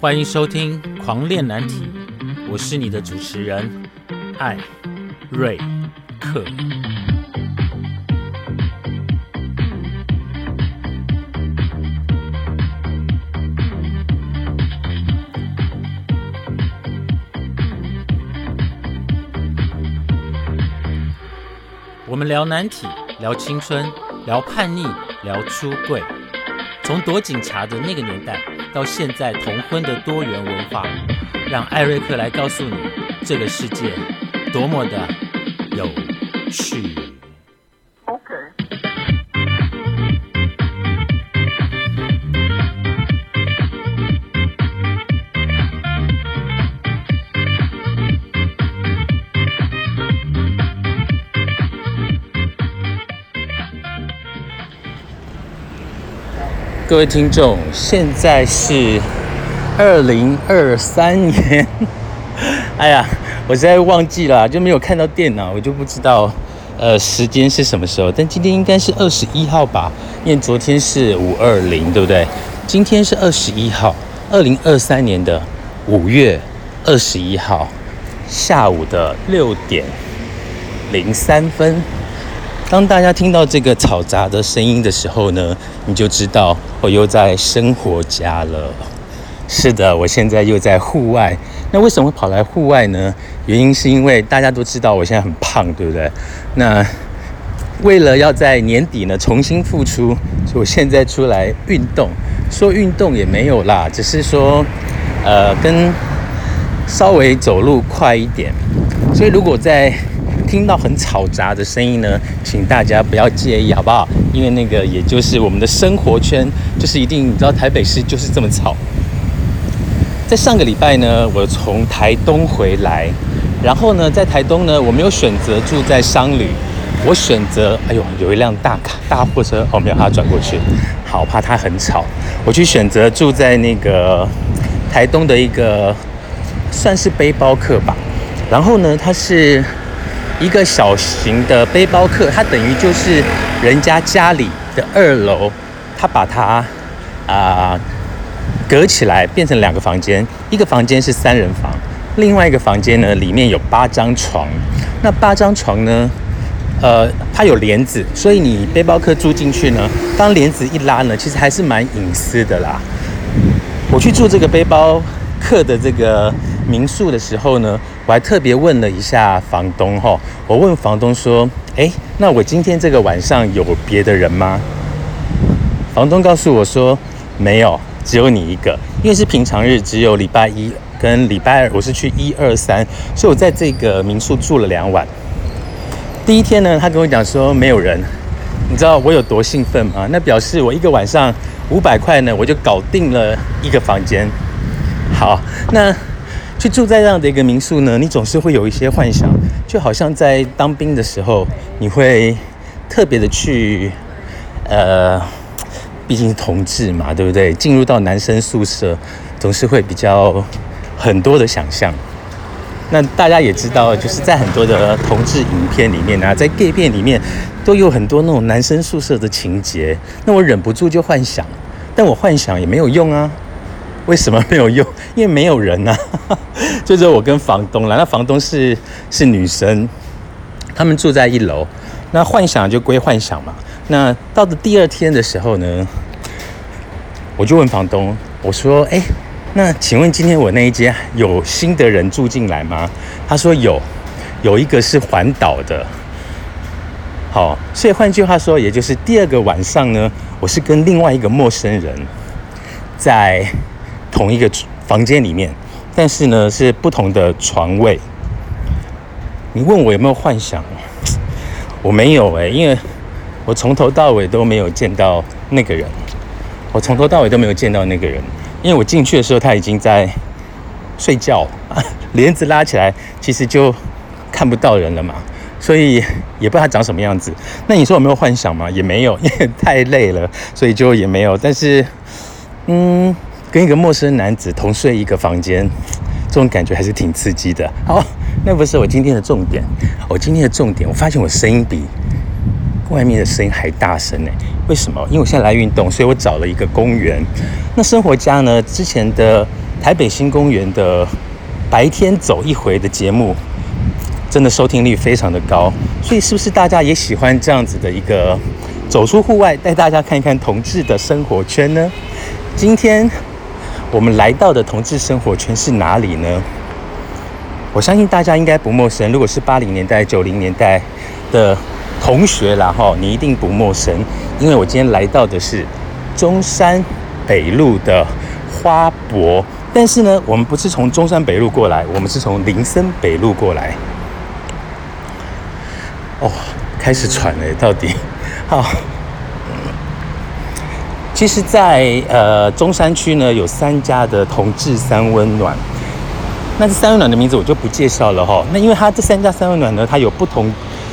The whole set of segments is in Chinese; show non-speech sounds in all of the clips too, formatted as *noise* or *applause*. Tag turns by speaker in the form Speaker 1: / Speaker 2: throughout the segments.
Speaker 1: 欢迎收听《狂恋难题》，我是你的主持人艾瑞克。我们聊难题，聊青春，聊叛逆，聊出柜。从躲警察的那个年代，到现在同婚的多元文化，让艾瑞克来告诉你，这个世界多么的有趣。各位听众，现在是二零二三年。*laughs* 哎呀，我实在忘记了，就没有看到电脑，我就不知道呃时间是什么时候。但今天应该是二十一号吧，因为昨天是五二零，对不对？今天是二十一号，二零二三年的五月二十一号下午的六点零三分。当大家听到这个嘈杂的声音的时候呢，你就知道我又在生活家了。是的，我现在又在户外。那为什么会跑来户外呢？原因是因为大家都知道我现在很胖，对不对？那为了要在年底呢重新复出，所以我现在出来运动。说运动也没有啦，只是说呃跟稍微走路快一点。所以如果在听到很嘈杂的声音呢，请大家不要介意，好不好？因为那个也就是我们的生活圈，就是一定你知道台北市就是这么吵。在上个礼拜呢，我从台东回来，然后呢，在台东呢，我没有选择住在商旅，我选择，哎呦，有一辆大卡大货车，哦，没有，它转过去，好怕它很吵，我去选择住在那个台东的一个算是背包客吧，然后呢，它是。一个小型的背包客，它等于就是人家家里的二楼，他把它啊隔起来，变成两个房间。一个房间是三人房，另外一个房间呢，里面有八张床。那八张床呢，呃，它有帘子，所以你背包客住进去呢，当帘子一拉呢，其实还是蛮隐私的啦。我去住这个背包客的这个。民宿的时候呢，我还特别问了一下房东哈，我问房东说：“哎，那我今天这个晚上有别的人吗？”房东告诉我说：“没有，只有你一个，因为是平常日，只有礼拜一跟礼拜二，我是去一二三，所以我在这个民宿住了两晚。第一天呢，他跟我讲说没有人，你知道我有多兴奋吗？那表示我一个晚上五百块呢，我就搞定了一个房间。好，那。去住在这样的一个民宿呢，你总是会有一些幻想，就好像在当兵的时候，你会特别的去，呃，毕竟是同志嘛，对不对？进入到男生宿舍，总是会比较很多的想象。那大家也知道，就是在很多的同志影片里面啊，在 gay 片里面，都有很多那种男生宿舍的情节。那我忍不住就幻想，但我幻想也没有用啊。为什么没有用？*laughs* 因为没有人呐，*laughs* 就只有我跟房东了。那房东是是女生，他们住在一楼。那幻想就归幻想嘛。那到了第二天的时候呢，我就问房东，我说：“哎，那请问今天我那一间有新的人住进来吗？”他说有，有一个是环岛的。好，所以换句话说，也就是第二个晚上呢，我是跟另外一个陌生人在。同一个房间里面，但是呢是不同的床位。你问我有没有幻想？我没有哎，因为我从头到尾都没有见到那个人。我从头到尾都没有见到那个人，因为我进去的时候他已经在睡觉，帘子拉起来，其实就看不到人了嘛，所以也不知道他长什么样子。那你说有没有幻想吗？也没有，因为太累了，所以就也没有。但是，嗯。跟一个陌生男子同睡一个房间，这种感觉还是挺刺激的。好，那不是我今天的重点。我今天的重点，我发现我声音比外面的声音还大声呢。为什么？因为我现在来运动，所以我找了一个公园。那生活家呢？之前的台北新公园的白天走一回的节目，真的收听率非常的高。所以是不是大家也喜欢这样子的一个走出户外，带大家看一看同志的生活圈呢？今天我们来到的同志生活圈是哪里呢？我相信大家应该不陌生。如果是八零年代、九零年代的同学啦，哈，你一定不陌生，因为我今天来到的是中山北路的花博。但是呢，我们不是从中山北路过来，我们是从林森北路过来。哦，开始喘了，到底好。其实，在呃中山区呢，有三家的同志三温暖。那这三温暖的名字我就不介绍了哈。那因为它这三家三温暖呢，它有不同，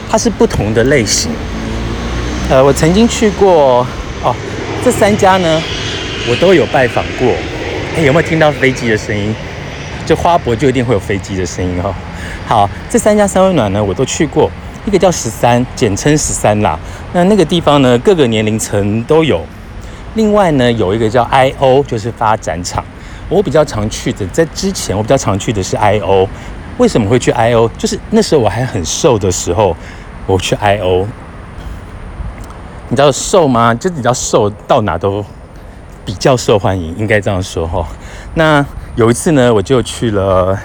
Speaker 1: 它是不同的类型。呃，我曾经去过哦，这三家呢，我都有拜访过。哎，有没有听到飞机的声音？就花博就一定会有飞机的声音哈。好，这三家三温暖呢，我都去过。一个叫十三，简称十三啦。那那个地方呢，各个年龄层都有。另外呢，有一个叫 I O，就是发展场。我比较常去的，在之前我比较常去的是 I O。为什么会去 I O？就是那时候我还很瘦的时候，我去 I O。你知道瘦吗？就比较瘦，到哪都比较受欢迎，应该这样说哈。那有一次呢，我就去了，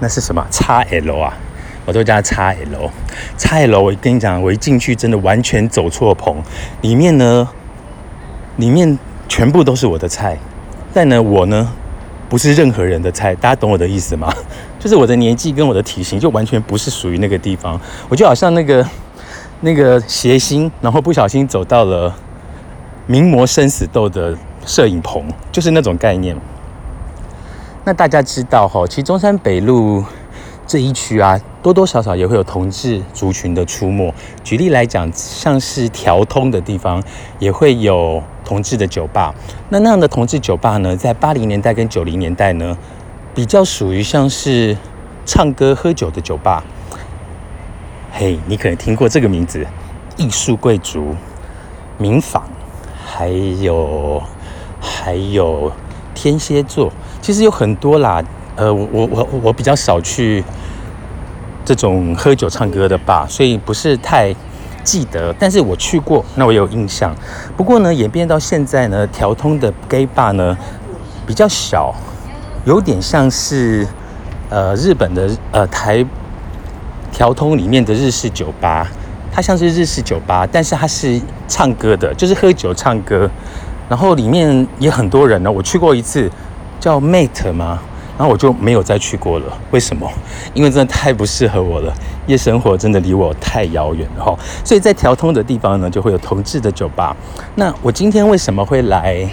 Speaker 1: 那是什么？叉 L 啊，我都叫叉 L。叉 L，我跟你讲，我一进去真的完全走错棚，里面呢。里面全部都是我的菜，但呢，我呢不是任何人的菜，大家懂我的意思吗？*laughs* 就是我的年纪跟我的体型就完全不是属于那个地方，我就好像那个那个谐星，然后不小心走到了名模生死斗的摄影棚，就是那种概念。那大家知道哈，其实中山北路。这一区啊，多多少少也会有同志族群的出没。举例来讲，像是调通的地方，也会有同志的酒吧。那那样的同志酒吧呢，在八零年代跟九零年代呢，比较属于像是唱歌喝酒的酒吧。嘿，你可能听过这个名字：艺术贵族、民坊，还有还有天蝎座，其实有很多啦。呃，我我我我比较少去这种喝酒唱歌的吧，所以不是太记得。但是我去过，那我有印象。不过呢，演变到现在呢，调通的 gay bar 呢比较小，有点像是呃日本的呃台调通里面的日式酒吧，它像是日式酒吧，但是它是唱歌的，就是喝酒唱歌，然后里面也很多人呢。我去过一次，叫 Mate 吗？然后我就没有再去过了，为什么？*laughs* 因为真的太不适合我了，夜生活真的离我太遥远了哈。所以在调通的地方呢，就会有同志的酒吧。那我今天为什么会来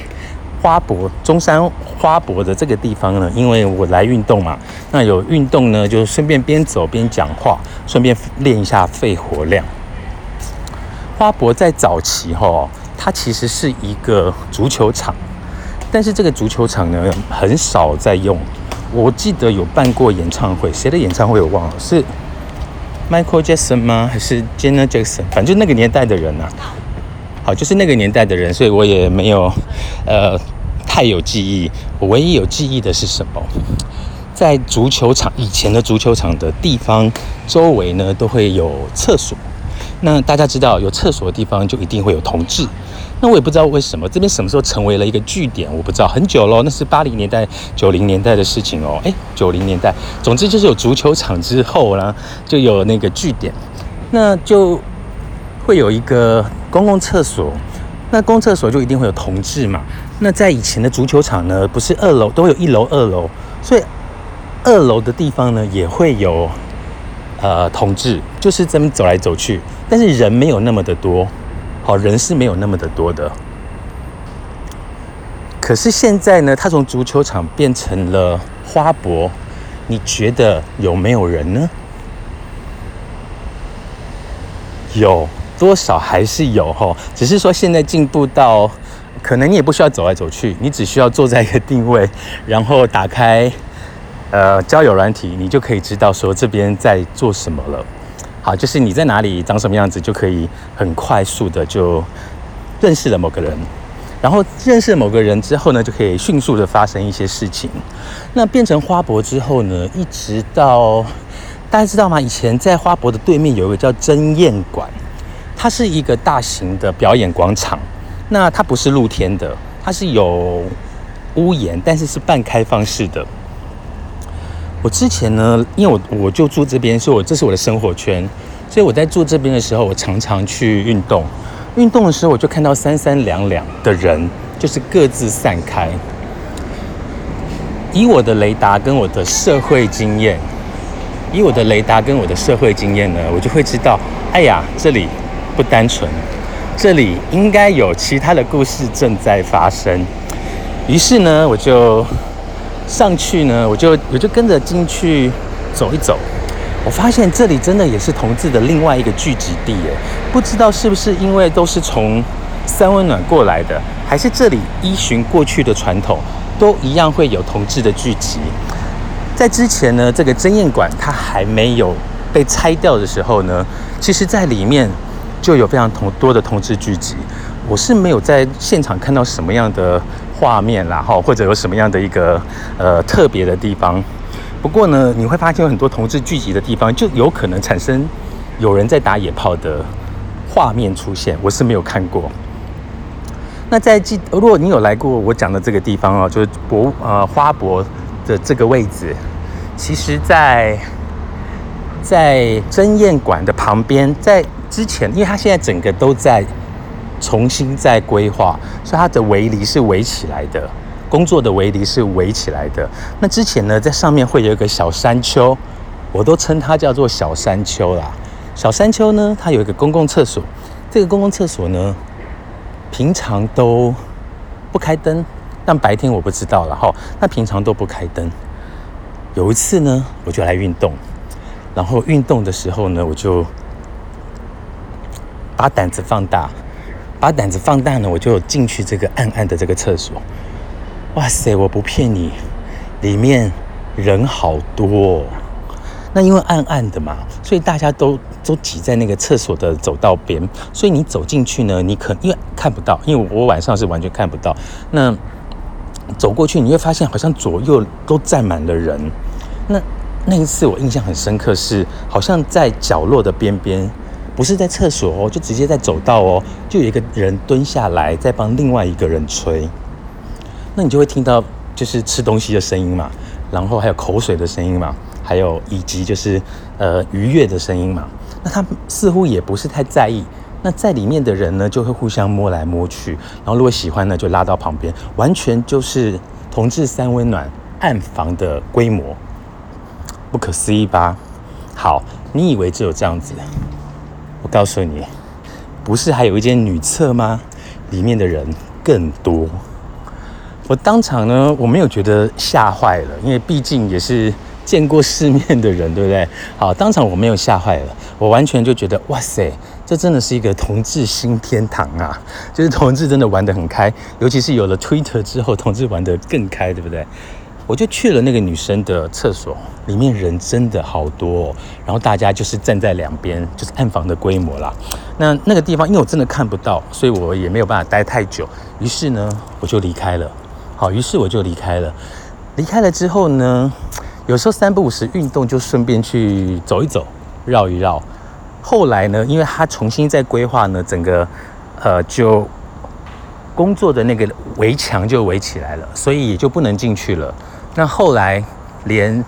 Speaker 1: 花博中山花博的这个地方呢？因为我来运动嘛。那有运动呢，就顺便边走边讲话，顺便练一下肺活量。花博在早期哈，它其实是一个足球场，但是这个足球场呢，很少在用。我记得有办过演唱会，谁的演唱会我忘了，是 Michael Jackson 吗？还是 Janet Jackson？反正就那个年代的人呐。好，就是那个年代的人，所以我也没有呃太有记忆。我唯一有记忆的是什么？在足球场以前的足球场的地方周围呢，都会有厕所。那大家知道，有厕所的地方就一定会有同志。那我也不知道为什么这边什么时候成为了一个据点，我不知道很久喽，那是八零年代、九零年代的事情哦。诶，九零年代，总之就是有足球场之后呢，就有那个据点，那就会有一个公共厕所。那公共厕所就一定会有同志嘛。那在以前的足球场呢，不是二楼都有一楼、二楼，所以二楼的地方呢也会有呃同志，就是这边走来走去，但是人没有那么的多。好人是没有那么的多的，可是现在呢，它从足球场变成了花博，你觉得有没有人呢？有多少还是有哈，只是说现在进步到，可能你也不需要走来走去，你只需要坐在一个定位，然后打开呃交友软体，你就可以知道说这边在做什么了。好，就是你在哪里长什么样子，就可以很快速的就认识了某个人，然后认识了某个人之后呢，就可以迅速的发生一些事情。那变成花博之后呢，一直到大家知道吗？以前在花博的对面有一个叫真燕馆，它是一个大型的表演广场。那它不是露天的，它是有屋檐，但是是半开放式的。我之前呢，因为我我就住这边，所以我这是我的生活圈，所以我在住这边的时候，我常常去运动。运动的时候，我就看到三三两两的人，就是各自散开。以我的雷达跟我的社会经验，以我的雷达跟我的社会经验呢，我就会知道，哎呀，这里不单纯，这里应该有其他的故事正在发生。于是呢，我就上去呢，我就我就跟着进去走一走。我发现这里真的也是同志的另外一个聚集地耶，不知道是不是因为都是从三温暖过来的，还是这里依循过去的传统，都一样会有同志的聚集。在之前呢，这个真宴馆它还没有被拆掉的时候呢，其实在里面就有非常同多的同志聚集。我是没有在现场看到什么样的画面啦，哈，或者有什么样的一个呃特别的地方。不过呢，你会发现有很多同志聚集的地方，就有可能产生有人在打野炮的画面出现。我是没有看过。那在记，如果你有来过我讲的这个地方哦，就是博呃花博的这个位置，其实，在在真宴馆的旁边，在之前，因为它现在整个都在重新再规划，所以它的围篱是围起来的。工作的围篱是围起来的。那之前呢，在上面会有一个小山丘，我都称它叫做小山丘啦。小山丘呢，它有一个公共厕所。这个公共厕所呢，平常都不开灯，但白天我不知道了哈。那平常都不开灯。有一次呢，我就来运动，然后运动的时候呢，我就把胆子放大，把胆子放大呢，我就进去这个暗暗的这个厕所。哇塞！我不骗你，里面人好多。那因为暗暗的嘛，所以大家都都挤在那个厕所的走道边。所以你走进去呢，你可因为看不到，因为我晚上是完全看不到。那走过去，你会发现好像左右都站满了人。那那一次我印象很深刻，是好像在角落的边边，不是在厕所哦，就直接在走道哦，就有一个人蹲下来在帮另外一个人吹。那你就会听到就是吃东西的声音嘛，然后还有口水的声音嘛，还有以及就是呃愉悦的声音嘛。那他似乎也不是太在意。那在里面的人呢，就会互相摸来摸去，然后如果喜欢呢，就拉到旁边，完全就是同志三温暖暗房的规模，不可思议吧？好，你以为只有这样子？我告诉你，不是还有一间女厕吗？里面的人更多。我当场呢，我没有觉得吓坏了，因为毕竟也是见过世面的人，对不对？好，当场我没有吓坏了，我完全就觉得，哇塞，这真的是一个同志新天堂啊！就是同志真的玩得很开，尤其是有了 Twitter 之后，同志玩得更开，对不对？我就去了那个女生的厕所，里面人真的好多，然后大家就是站在两边，就是暗房的规模啦。那那个地方，因为我真的看不到，所以我也没有办法待太久，于是呢，我就离开了。好，于是我就离开了。离开了之后呢，有时候三不五时运动就顺便去走一走、绕一绕。后来呢，因为他重新在规划呢，整个呃就工作的那个围墙就围起来了，所以也就不能进去了。那后来连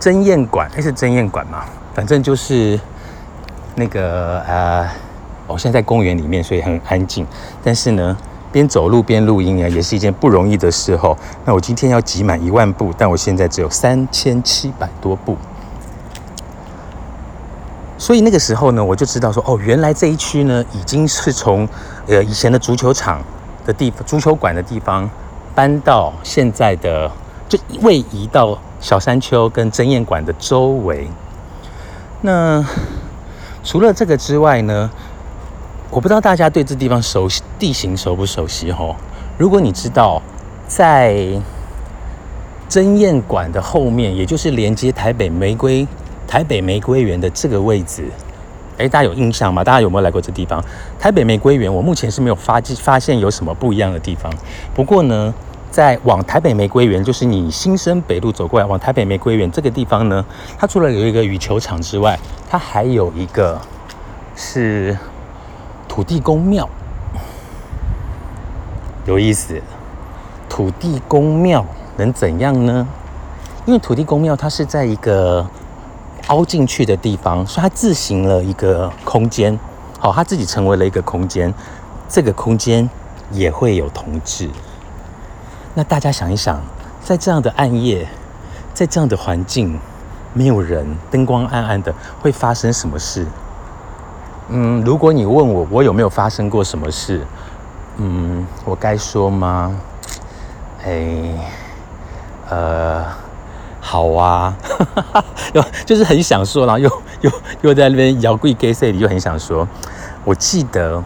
Speaker 1: 真宴馆，那是真宴馆嘛？反正就是那个呃，我现在在公园里面，所以很安静。但是呢。边走路边录音啊，也是一件不容易的事哦。那我今天要挤满一万步，但我现在只有三千七百多步。所以那个时候呢，我就知道说，哦，原来这一区呢，已经是从呃以前的足球场的地方、足球馆的地方，搬到现在的，就位移到小山丘跟真宴馆的周围。那除了这个之外呢？我不知道大家对这地方熟悉地形熟不熟悉哈？如果你知道，在真宴馆的后面，也就是连接台北玫瑰台北玫瑰园的这个位置，哎，大家有印象吗？大家有没有来过这地方？台北玫瑰园，我目前是没有发发现有什么不一样的地方。不过呢，在往台北玫瑰园，就是你新生北路走过来往台北玫瑰园这个地方呢，它除了有一个羽球场之外，它还有一个是土地公庙，有意思。土地公庙能怎样呢？因为土地公庙它是在一个。凹进去的地方，所以它自行了一个空间，好，它自己成为了一个空间，这个空间也会有同志。那大家想一想，在这样的暗夜，在这样的环境，没有人，灯光暗暗的，会发生什么事？嗯，如果你问我，我有没有发生过什么事？嗯，我该说吗？哎，呃。好啊，*laughs* 又就是很想说，然后又又又在那边摇柜 gay say 里，又很想说。我记得，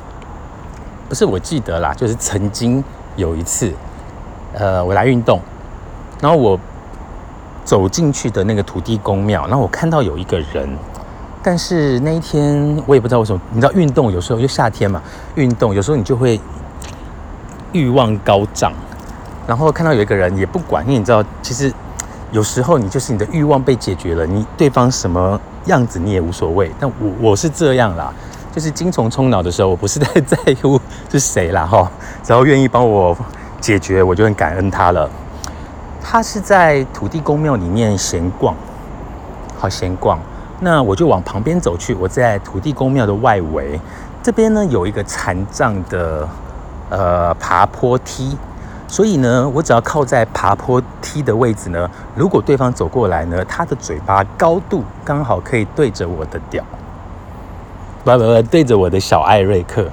Speaker 1: 不是我记得啦，就是曾经有一次，呃，我来运动，然后我走进去的那个土地公庙，然后我看到有一个人，但是那一天我也不知道为什么，你知道运动有时候就夏天嘛，运动有时候你就会欲望高涨，然后看到有一个人也不管，因为你知道其实。有时候你就是你的欲望被解决了，你对方什么样子你也无所谓。但我我是这样啦，就是精虫冲脑的时候，我不是太 *laughs* 在乎是谁啦哈，只要愿意帮我解决，我就很感恩他了。他是在土地公庙里面闲逛，好闲逛，那我就往旁边走去。我在土地公庙的外围这边呢，有一个残障的呃爬坡梯。所以呢，我只要靠在爬坡梯的位置呢，如果对方走过来呢，他的嘴巴高度刚好可以对着我的屌，不不不，对着我的小艾瑞克，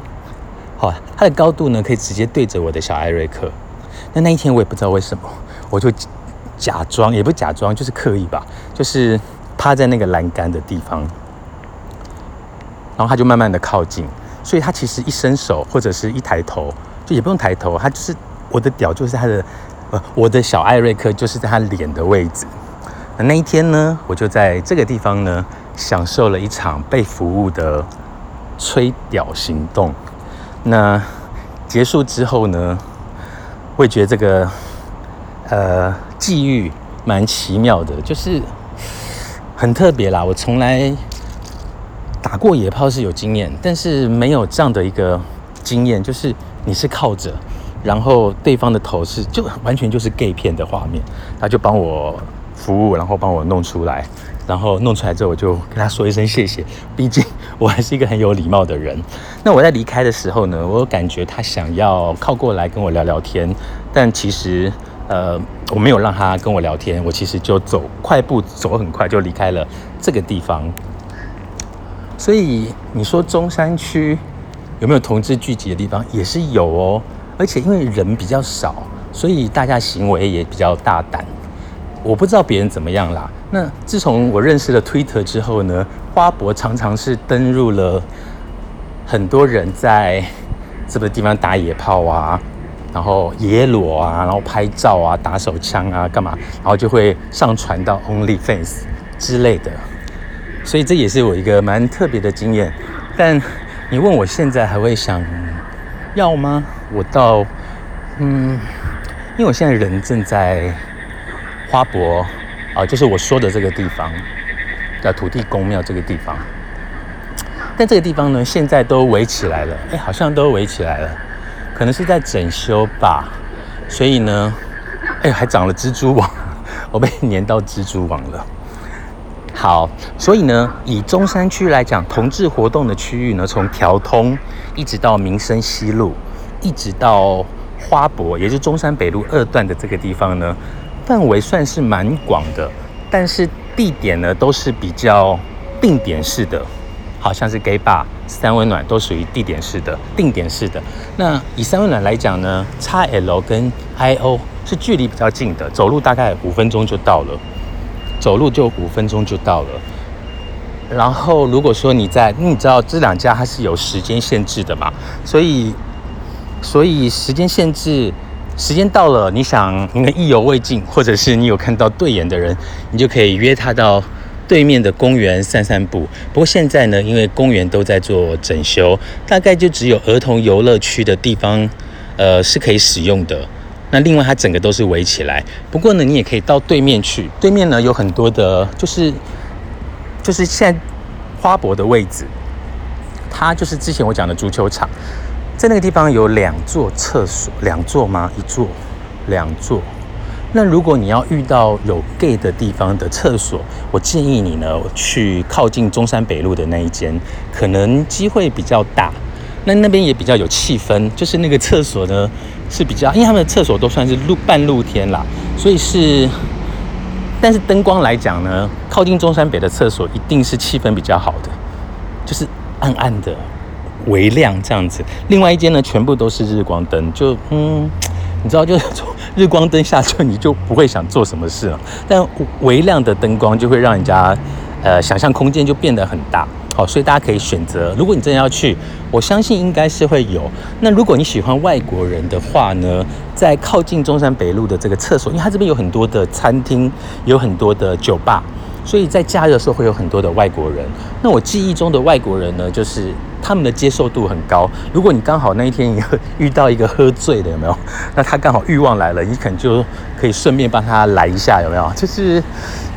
Speaker 1: 好，它的高度呢可以直接对着我的小艾瑞克。那那一天我也不知道为什么，我就假装，也不假装，就是刻意吧，就是趴在那个栏杆的地方，然后他就慢慢的靠近，所以他其实一伸手或者是一抬头，就也不用抬头，他就是。我的屌就是他的，呃，我的小艾瑞克就是在他脸的位置。那那一天呢，我就在这个地方呢，享受了一场被服务的吹屌行动。那结束之后呢，会觉得这个呃际遇蛮奇妙的，就是很特别啦。我从来打过野炮是有经验，但是没有这样的一个经验，就是你是靠着。然后对方的头是就完全就是 gay 片的画面，他就帮我服务，然后帮我弄出来，然后弄出来之后我就跟他说一声谢谢，毕竟我还是一个很有礼貌的人。那我在离开的时候呢，我感觉他想要靠过来跟我聊聊天，但其实呃我没有让他跟我聊天，我其实就走快步走很快就离开了这个地方。所以你说中山区有没有同志聚集的地方，也是有哦。而且因为人比较少，所以大家行为也比较大胆。我不知道别人怎么样啦。那自从我认识了 Twitter 之后呢，花博常常是登入了很多人在这个地方打野炮啊，然后野裸啊，然后拍照啊，打手枪啊，干嘛，然后就会上传到 OnlyFans 之类的。所以这也是我一个蛮特别的经验。但你问我现在还会想？要吗？我到，嗯，因为我现在人正在花博啊，就是我说的这个地方的土地公庙这个地方。但这个地方呢，现在都围起来了，哎，好像都围起来了，可能是在整修吧。所以呢，哎，还长了蜘蛛网，我被粘到蜘蛛网了。好，所以呢，以中山区来讲，同志活动的区域呢，从条通一直到民生西路，一直到花博，也就是中山北路二段的这个地方呢，范围算是蛮广的，但是地点呢都是比较定点式的，好像是 gay bar、三温暖都属于地点式的、定点式的。那以三温暖来讲呢，XL 跟 IO 是距离比较近的，走路大概五分钟就到了。走路就五分钟就到了。然后，如果说你在，你知道这两家它是有时间限制的嘛？所以，所以时间限制，时间到了，你想你意犹未尽，或者是你有看到对眼的人，你就可以约他到对面的公园散散步。不过现在呢，因为公园都在做整修，大概就只有儿童游乐区的地方，呃，是可以使用的。那另外它整个都是围起来。不过呢，你也可以到对面去，对面呢有很多的，就是就是现在花博的位置，它就是之前我讲的足球场，在那个地方有两座厕所，两座吗？一座，两座。那如果你要遇到有 gay 的地方的厕所，我建议你呢去靠近中山北路的那一间，可能机会比较大。那那边也比较有气氛，就是那个厕所呢是比较，因为他们的厕所都算是露半露天啦，所以是，但是灯光来讲呢，靠近中山北的厕所一定是气氛比较好的，就是暗暗的微亮这样子。另外一间呢，全部都是日光灯，就嗯。你知道，就是 *laughs* 从日光灯下去，你就不会想做什么事了。但微亮的灯光就会让人家，呃，想象空间就变得很大。好，所以大家可以选择。如果你真的要去，我相信应该是会有。那如果你喜欢外国人的话呢，在靠近中山北路的这个厕所，因为它这边有很多的餐厅，有很多的酒吧。所以在假日的时候会有很多的外国人。那我记忆中的外国人呢，就是他们的接受度很高。如果你刚好那一天遇到一个喝醉的，有没有？*laughs* 那他刚好欲望来了，你可能就可以顺便帮他来一下，有没有？就是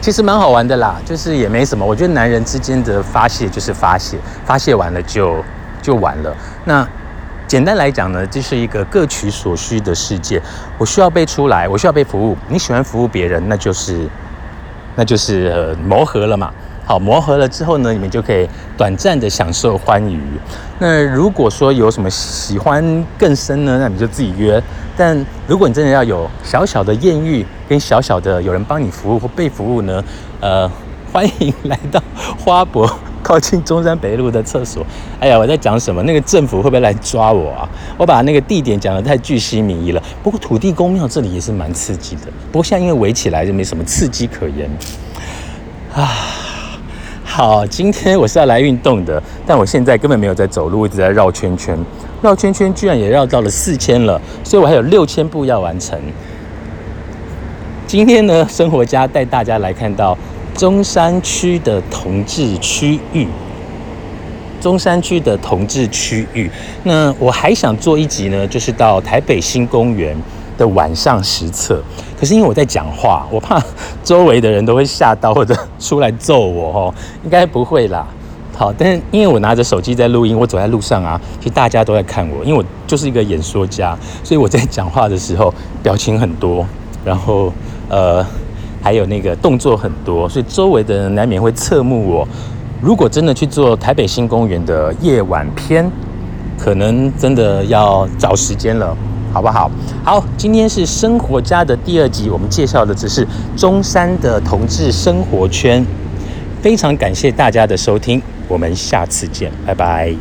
Speaker 1: 其实蛮好玩的啦，就是也没什么。我觉得男人之间的发泄就是发泄，发泄完了就就完了。那简单来讲呢，这是一个各取所需的世界。我需要被出来，我需要被服务。你喜欢服务别人，那就是。那就是磨合了嘛。好，磨合了之后呢，你们就可以短暂的享受欢愉。那如果说有什么喜欢更深呢，那你就自己约。但如果你真的要有小小的艳遇，跟小小的有人帮你服务或被服务呢，呃，欢迎来到花博。靠近中山北路的厕所，哎呀，我在讲什么？那个政府会不会来抓我啊？我把那个地点讲得太巨细靡遗了。不过土地公庙这里也是蛮刺激的，不过现在因为围起来就没什么刺激可言啊。好，今天我是要来运动的，但我现在根本没有在走路，一直在绕圈圈，绕圈圈居然也绕到了四千了，所以我还有六千步要完成。今天呢，生活家带大家来看到。中山区的同志区域，中山区的同志区域。那我还想做一集呢，就是到台北新公园的晚上实测。可是因为我在讲话，我怕周围的人都会吓到或者出来揍我哦。应该不会啦。好，但是因为我拿着手机在录音，我走在路上啊，其实大家都在看我，因为我就是一个演说家，所以我在讲话的时候表情很多，然后呃。还有那个动作很多，所以周围的人难免会侧目我。如果真的去做台北新公园的夜晚篇，可能真的要找时间了，好不好？好，今天是生活家的第二集，我们介绍的只是中山的同志生活圈。非常感谢大家的收听，我们下次见，拜拜。